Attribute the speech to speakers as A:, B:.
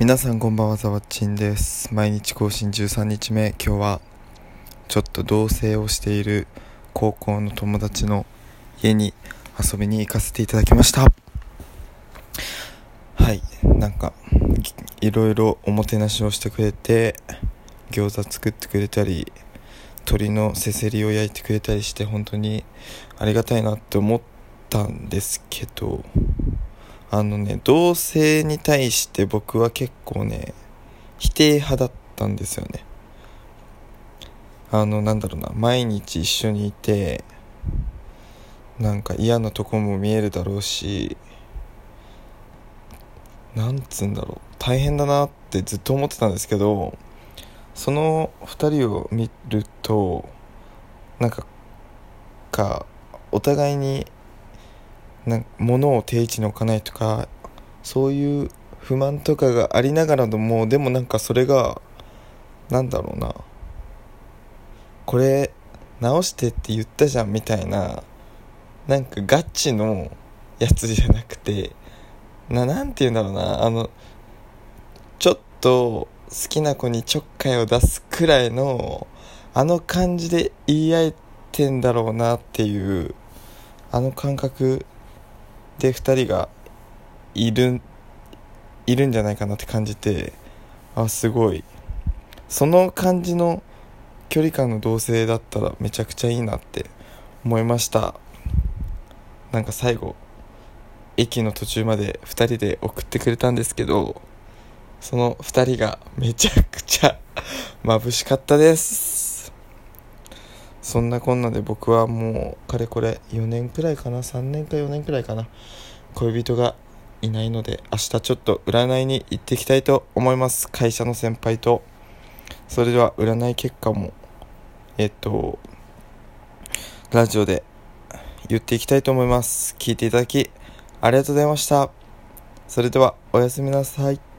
A: 皆さんこんばんはざわちんです。毎日更新13日目。今日はちょっと同棲をしている高校の友達の家に遊びに行かせていただきました。はい。なんかいろいろおもてなしをしてくれて餃子作ってくれたり鶏のせせりを焼いてくれたりして本当にありがたいなって思ったんですけどあのね同性に対して僕は結構ね否定派だったんですよね。あのなんだろうな毎日一緒にいてなんか嫌なとこも見えるだろうしなんつうんだろう大変だなってずっと思ってたんですけどその2人を見るとなんかかお互いにな物を定位置に置かないとかそういう不満とかがありながらでもでもなんかそれがなんだろうな。これ直してって言ったじゃんみたいななんかガチのやつじゃなくてななんて言うんだろうな。あのちょっと好きな子にちょっかいを出すくらいのあの感じで言い合えてんだろうなっていうあの感覚。で2人がいるいるんじゃないかなって感じてあすごい。その感じの距離感の同性だったらめちゃくちゃいいなって思いました。なんか最後駅の途中まで2人で送ってくれたんですけどその2人がめちゃくちゃ 眩しかったです。そんなこんなで僕はもうかれこれ4年くらいかな3年か4年くらいかな恋人がいないので明日ちょっと占いに行っていきたいと思います。会社の先輩と。それでは占い結果もえっとラジオで言っていきたいと思います。聞いていただきありがとうございました。それではおやすみなさい。